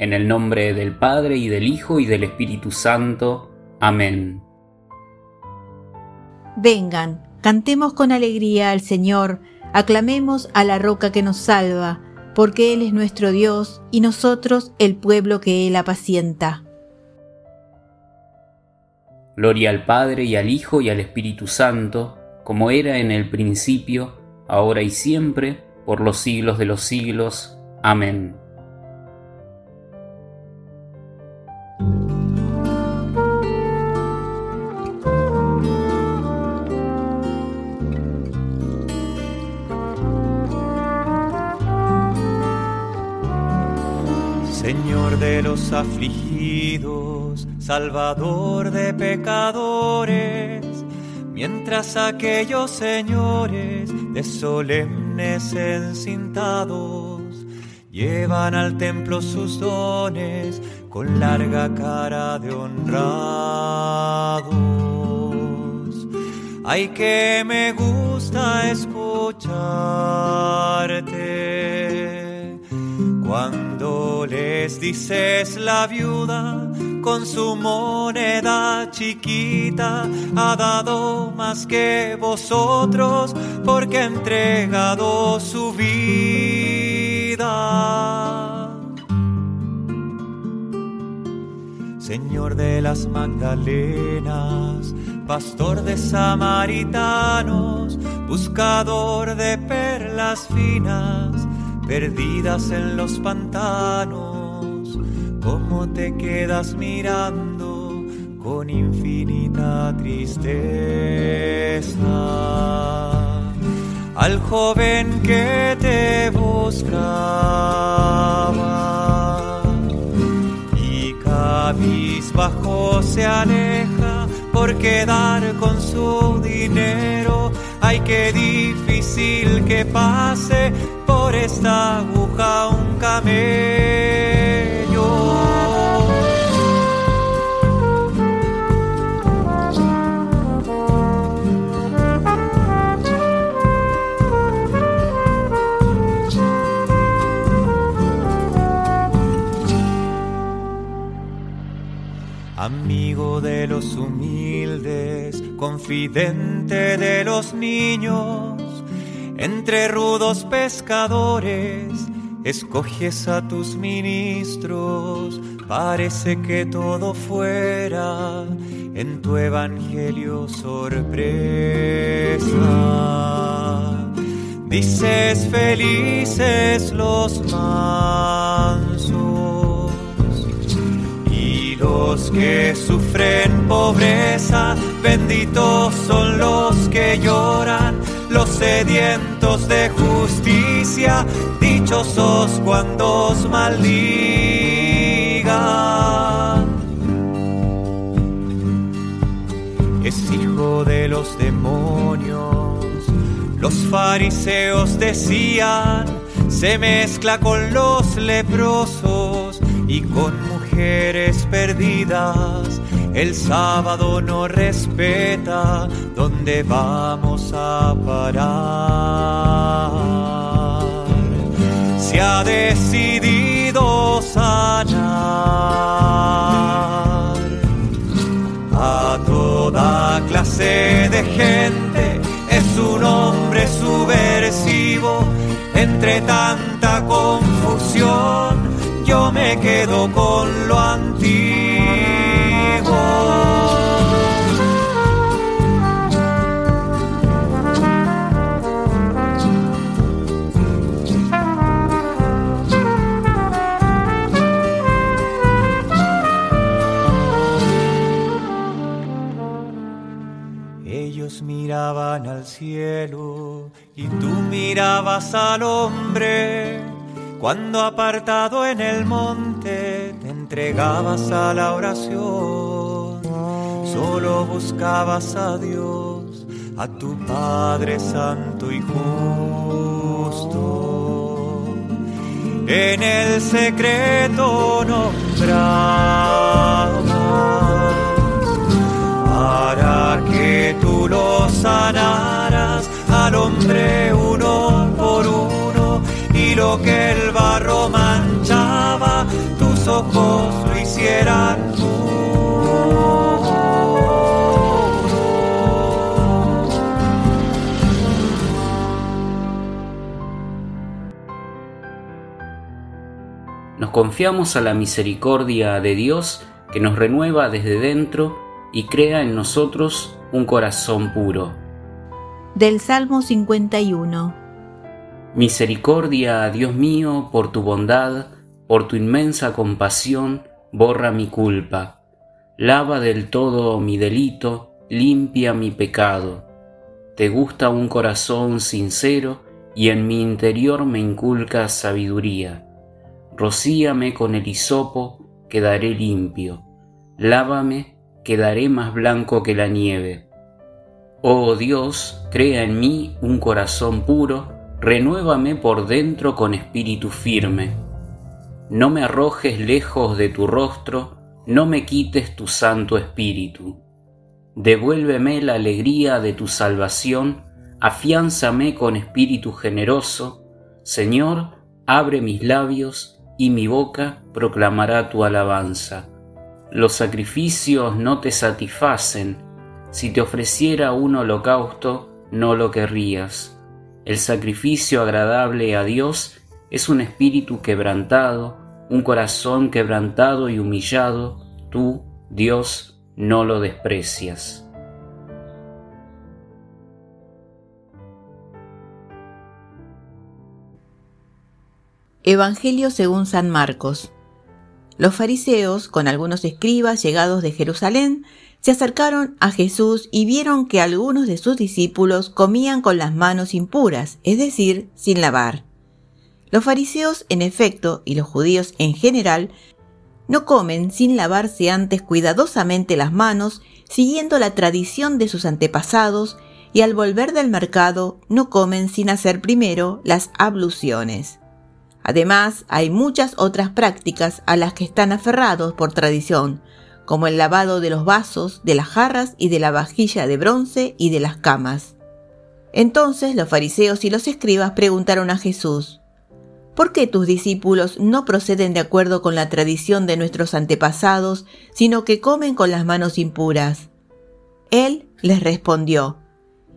En el nombre del Padre y del Hijo y del Espíritu Santo. Amén. Vengan, cantemos con alegría al Señor, aclamemos a la roca que nos salva, porque Él es nuestro Dios y nosotros el pueblo que Él apacienta. Gloria al Padre y al Hijo y al Espíritu Santo, como era en el principio, ahora y siempre, por los siglos de los siglos. Amén. Los afligidos, Salvador de pecadores, mientras aquellos señores de solemnes encintados llevan al templo sus dones con larga cara de honrados. Ay que me gusta escucharte les dices la viuda con su moneda chiquita ha dado más que vosotros porque ha entregado su vida. Señor de las Magdalenas, pastor de samaritanos, buscador de perlas finas, perdidas en los pantanos, cómo te quedas mirando con infinita tristeza. Al joven que te buscaba y cabizbajo se aleja por quedar con su dinero. Ay, qué difícil que pase por esta aguja un camello. Amigo de los humildes, confidente de los niños, entre rudos pescadores, escoges a tus ministros, parece que todo fuera en tu evangelio sorpresa. Dices felices los mansos y los que sufren pobreza, benditos son los que lloran sedientos de justicia, dichosos cuando os maldigan. Es hijo de los demonios, los fariseos decían, se mezcla con los leprosos y con mujeres perdidas el sábado no respeta dónde vamos a parar. Se ha decidido sanar a toda clase de gente. Es un hombre subversivo entre tanta confusión. Yo me quedo con lo antiguo. Al hombre cuando apartado en el monte te entregabas a la oración. Solo buscabas a Dios, a tu Padre Santo y justo. En el secreto nombrabas para que tú lo sanaras al hombre uno por uno y lo que el barro manchaba, tus ojos lo hicieran Nos confiamos a la misericordia de Dios que nos renueva desde dentro y crea en nosotros un corazón puro del Salmo 51. Misericordia, Dios mío, por tu bondad, por tu inmensa compasión, borra mi culpa. Lava del todo mi delito, limpia mi pecado. Te gusta un corazón sincero y en mi interior me inculcas sabiduría. Rocíame con el hisopo, quedaré limpio. Lávame, quedaré más blanco que la nieve Oh Dios, crea en mí un corazón puro, renuévame por dentro con espíritu firme. No me arrojes lejos de tu rostro, no me quites tu santo espíritu. Devuélveme la alegría de tu salvación, afiánzame con espíritu generoso. Señor, abre mis labios y mi boca proclamará tu alabanza. Los sacrificios no te satisfacen, si te ofreciera un holocausto, no lo querrías. El sacrificio agradable a Dios es un espíritu quebrantado, un corazón quebrantado y humillado. Tú, Dios, no lo desprecias. Evangelio según San Marcos. Los fariseos, con algunos escribas llegados de Jerusalén, se acercaron a Jesús y vieron que algunos de sus discípulos comían con las manos impuras, es decir, sin lavar. Los fariseos, en efecto, y los judíos en general, no comen sin lavarse antes cuidadosamente las manos, siguiendo la tradición de sus antepasados, y al volver del mercado no comen sin hacer primero las abluciones. Además, hay muchas otras prácticas a las que están aferrados por tradición, como el lavado de los vasos, de las jarras y de la vajilla de bronce y de las camas. Entonces los fariseos y los escribas preguntaron a Jesús, ¿por qué tus discípulos no proceden de acuerdo con la tradición de nuestros antepasados, sino que comen con las manos impuras? Él les respondió,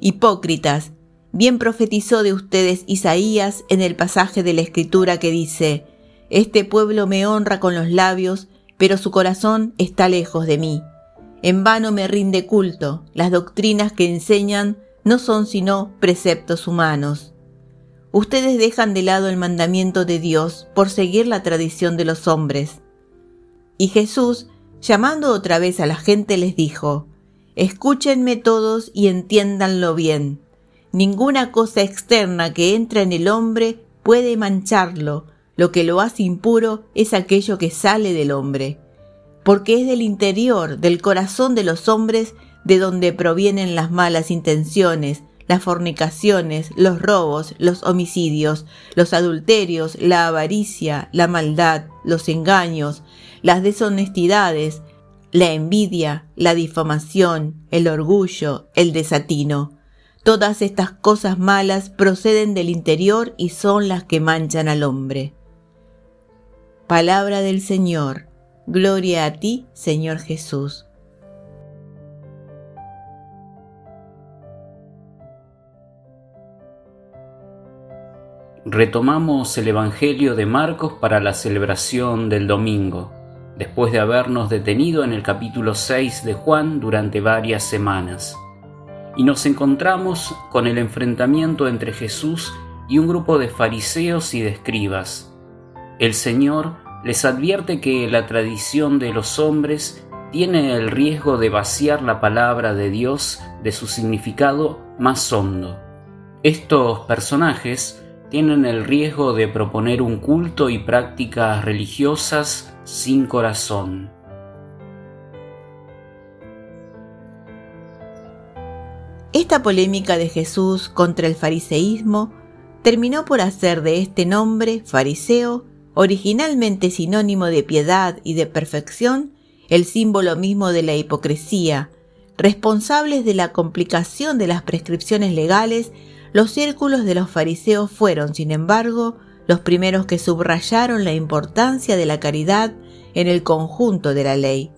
Hipócritas, bien profetizó de ustedes Isaías en el pasaje de la Escritura que dice, Este pueblo me honra con los labios, pero su corazón está lejos de mí. En vano me rinde culto, las doctrinas que enseñan no son sino preceptos humanos. Ustedes dejan de lado el mandamiento de Dios por seguir la tradición de los hombres. Y Jesús, llamando otra vez a la gente, les dijo, Escúchenme todos y entiéndanlo bien. Ninguna cosa externa que entra en el hombre puede mancharlo, lo que lo hace impuro es aquello que sale del hombre, porque es del interior, del corazón de los hombres, de donde provienen las malas intenciones, las fornicaciones, los robos, los homicidios, los adulterios, la avaricia, la maldad, los engaños, las deshonestidades, la envidia, la difamación, el orgullo, el desatino. Todas estas cosas malas proceden del interior y son las que manchan al hombre. Palabra del Señor. Gloria a ti, Señor Jesús. Retomamos el Evangelio de Marcos para la celebración del domingo, después de habernos detenido en el capítulo 6 de Juan durante varias semanas. Y nos encontramos con el enfrentamiento entre Jesús y un grupo de fariseos y de escribas el Señor les advierte que la tradición de los hombres tiene el riesgo de vaciar la palabra de Dios de su significado más hondo. Estos personajes tienen el riesgo de proponer un culto y prácticas religiosas sin corazón. Esta polémica de Jesús contra el fariseísmo terminó por hacer de este nombre, fariseo, originalmente sinónimo de piedad y de perfección, el símbolo mismo de la hipocresía, responsables de la complicación de las prescripciones legales, los círculos de los fariseos fueron, sin embargo, los primeros que subrayaron la importancia de la caridad en el conjunto de la ley.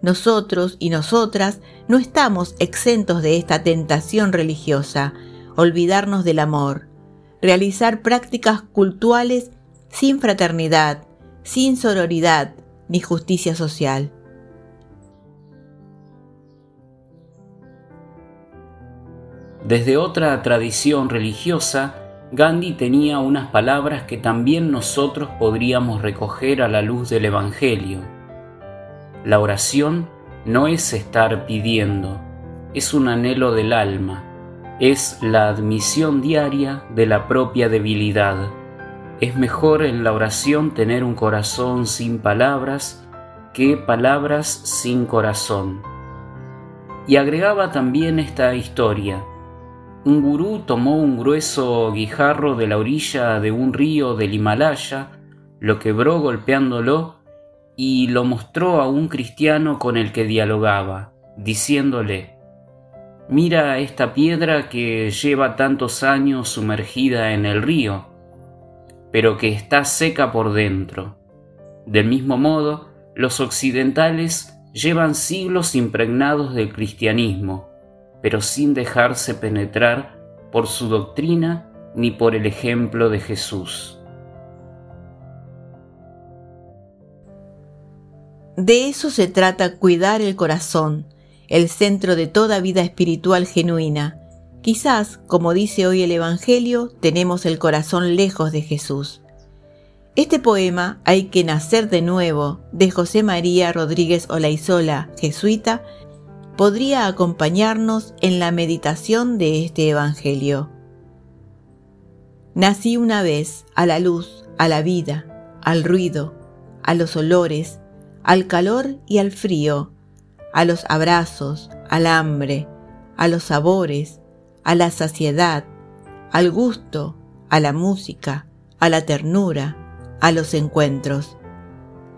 Nosotros y nosotras no estamos exentos de esta tentación religiosa, olvidarnos del amor, realizar prácticas cultuales sin fraternidad, sin sororidad ni justicia social. Desde otra tradición religiosa, Gandhi tenía unas palabras que también nosotros podríamos recoger a la luz del Evangelio. La oración no es estar pidiendo, es un anhelo del alma, es la admisión diaria de la propia debilidad. Es mejor en la oración tener un corazón sin palabras que palabras sin corazón. Y agregaba también esta historia. Un gurú tomó un grueso guijarro de la orilla de un río del Himalaya, lo quebró golpeándolo y lo mostró a un cristiano con el que dialogaba, diciéndole, Mira esta piedra que lleva tantos años sumergida en el río, pero que está seca por dentro. Del mismo modo, los occidentales llevan siglos impregnados del cristianismo, pero sin dejarse penetrar por su doctrina ni por el ejemplo de Jesús. De eso se trata cuidar el corazón, el centro de toda vida espiritual genuina. Quizás, como dice hoy el Evangelio, tenemos el corazón lejos de Jesús. Este poema, Hay que nacer de nuevo, de José María Rodríguez Olaizola, jesuita, podría acompañarnos en la meditación de este Evangelio. Nací una vez a la luz, a la vida, al ruido, a los olores, al calor y al frío, a los abrazos, al hambre, a los sabores, a la saciedad, al gusto, a la música, a la ternura, a los encuentros.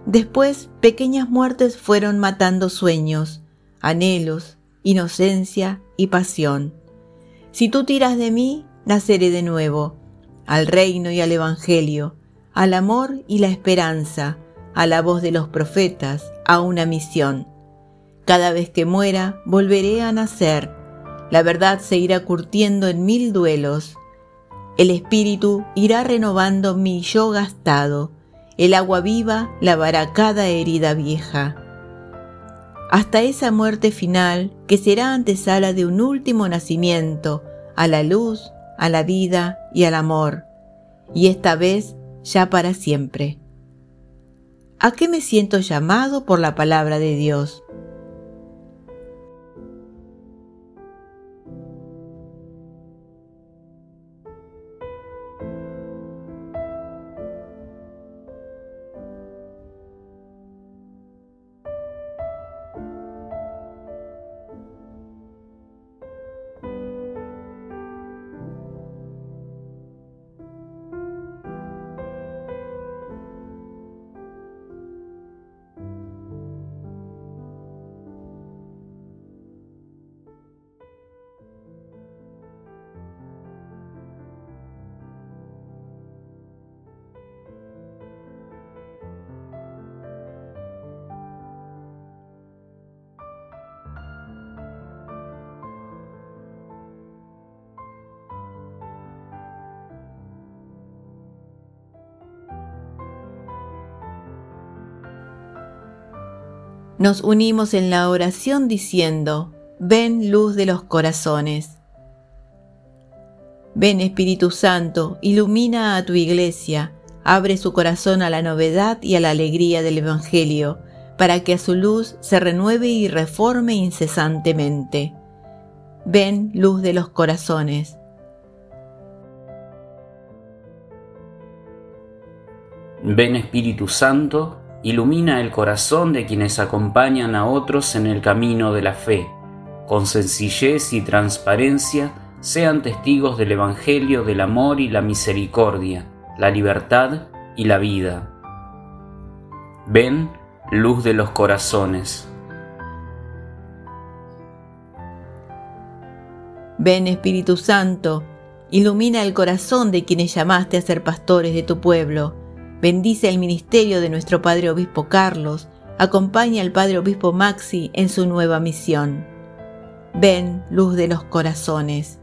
Después pequeñas muertes fueron matando sueños, anhelos, inocencia y pasión. Si tú tiras de mí, naceré de nuevo, al reino y al evangelio, al amor y la esperanza, a la voz de los profetas, a una misión. Cada vez que muera, volveré a nacer. La verdad se irá curtiendo en mil duelos. El espíritu irá renovando mi yo gastado. El agua viva lavará cada herida vieja. Hasta esa muerte final que será antesala de un último nacimiento, a la luz, a la vida y al amor. Y esta vez ya para siempre. ¿A qué me siento llamado por la palabra de Dios? nos unimos en la oración diciendo, ven luz de los corazones. Ven Espíritu Santo, ilumina a tu iglesia, abre su corazón a la novedad y a la alegría del Evangelio, para que a su luz se renueve y reforme incesantemente. Ven luz de los corazones. Ven Espíritu Santo, ilumina el corazón de quienes acompañan a otros en el camino de la fe. Con sencillez y transparencia, sean testigos del Evangelio del amor y la misericordia, la libertad y la vida. Ven, luz de los corazones. Ven Espíritu Santo, ilumina el corazón de quienes llamaste a ser pastores de tu pueblo. Bendice el ministerio de nuestro Padre Obispo Carlos. Acompaña al Padre Obispo Maxi en su nueva misión. Ven, luz de los corazones.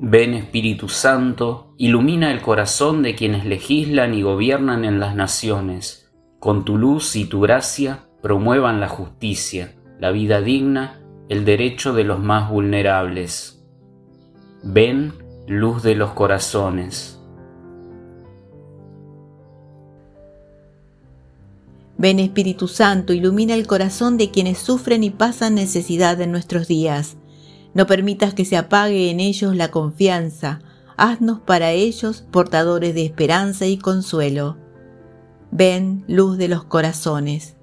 Ven Espíritu Santo, ilumina el corazón de quienes legislan y gobiernan en las naciones. Con tu luz y tu gracia promuevan la justicia la vida digna, el derecho de los más vulnerables. Ven, luz de los corazones. Ven Espíritu Santo, ilumina el corazón de quienes sufren y pasan necesidad en nuestros días. No permitas que se apague en ellos la confianza, haznos para ellos portadores de esperanza y consuelo. Ven, luz de los corazones.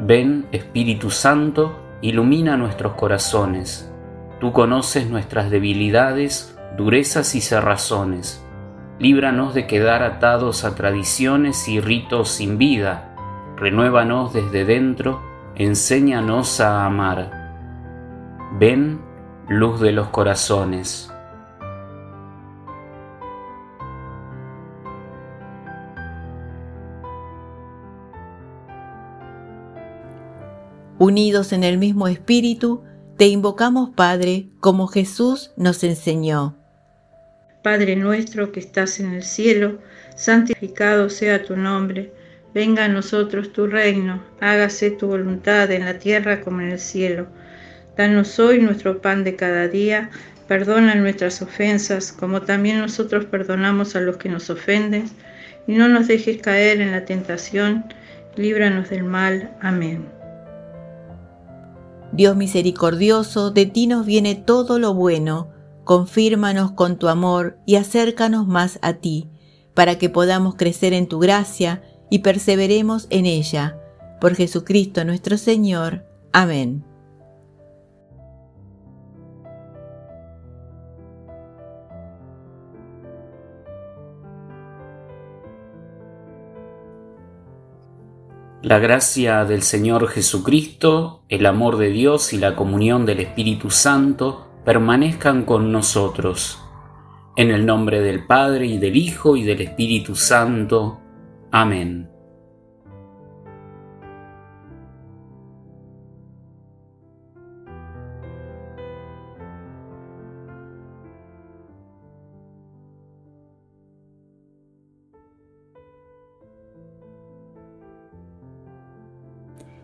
Ven, Espíritu Santo, ilumina nuestros corazones. Tú conoces nuestras debilidades, durezas y cerrazones. Líbranos de quedar atados a tradiciones y ritos sin vida. Renuévanos desde dentro, enséñanos a amar. Ven, luz de los corazones. Unidos en el mismo espíritu, te invocamos, Padre, como Jesús nos enseñó. Padre nuestro que estás en el cielo, santificado sea tu nombre. Venga a nosotros tu reino, hágase tu voluntad en la tierra como en el cielo. Danos hoy nuestro pan de cada día, perdona nuestras ofensas, como también nosotros perdonamos a los que nos ofenden, y no nos dejes caer en la tentación, líbranos del mal. Amén. Dios misericordioso, de ti nos viene todo lo bueno, confírmanos con tu amor y acércanos más a ti, para que podamos crecer en tu gracia y perseveremos en ella. Por Jesucristo nuestro Señor. Amén. La gracia del Señor Jesucristo, el amor de Dios y la comunión del Espíritu Santo permanezcan con nosotros. En el nombre del Padre y del Hijo y del Espíritu Santo. Amén.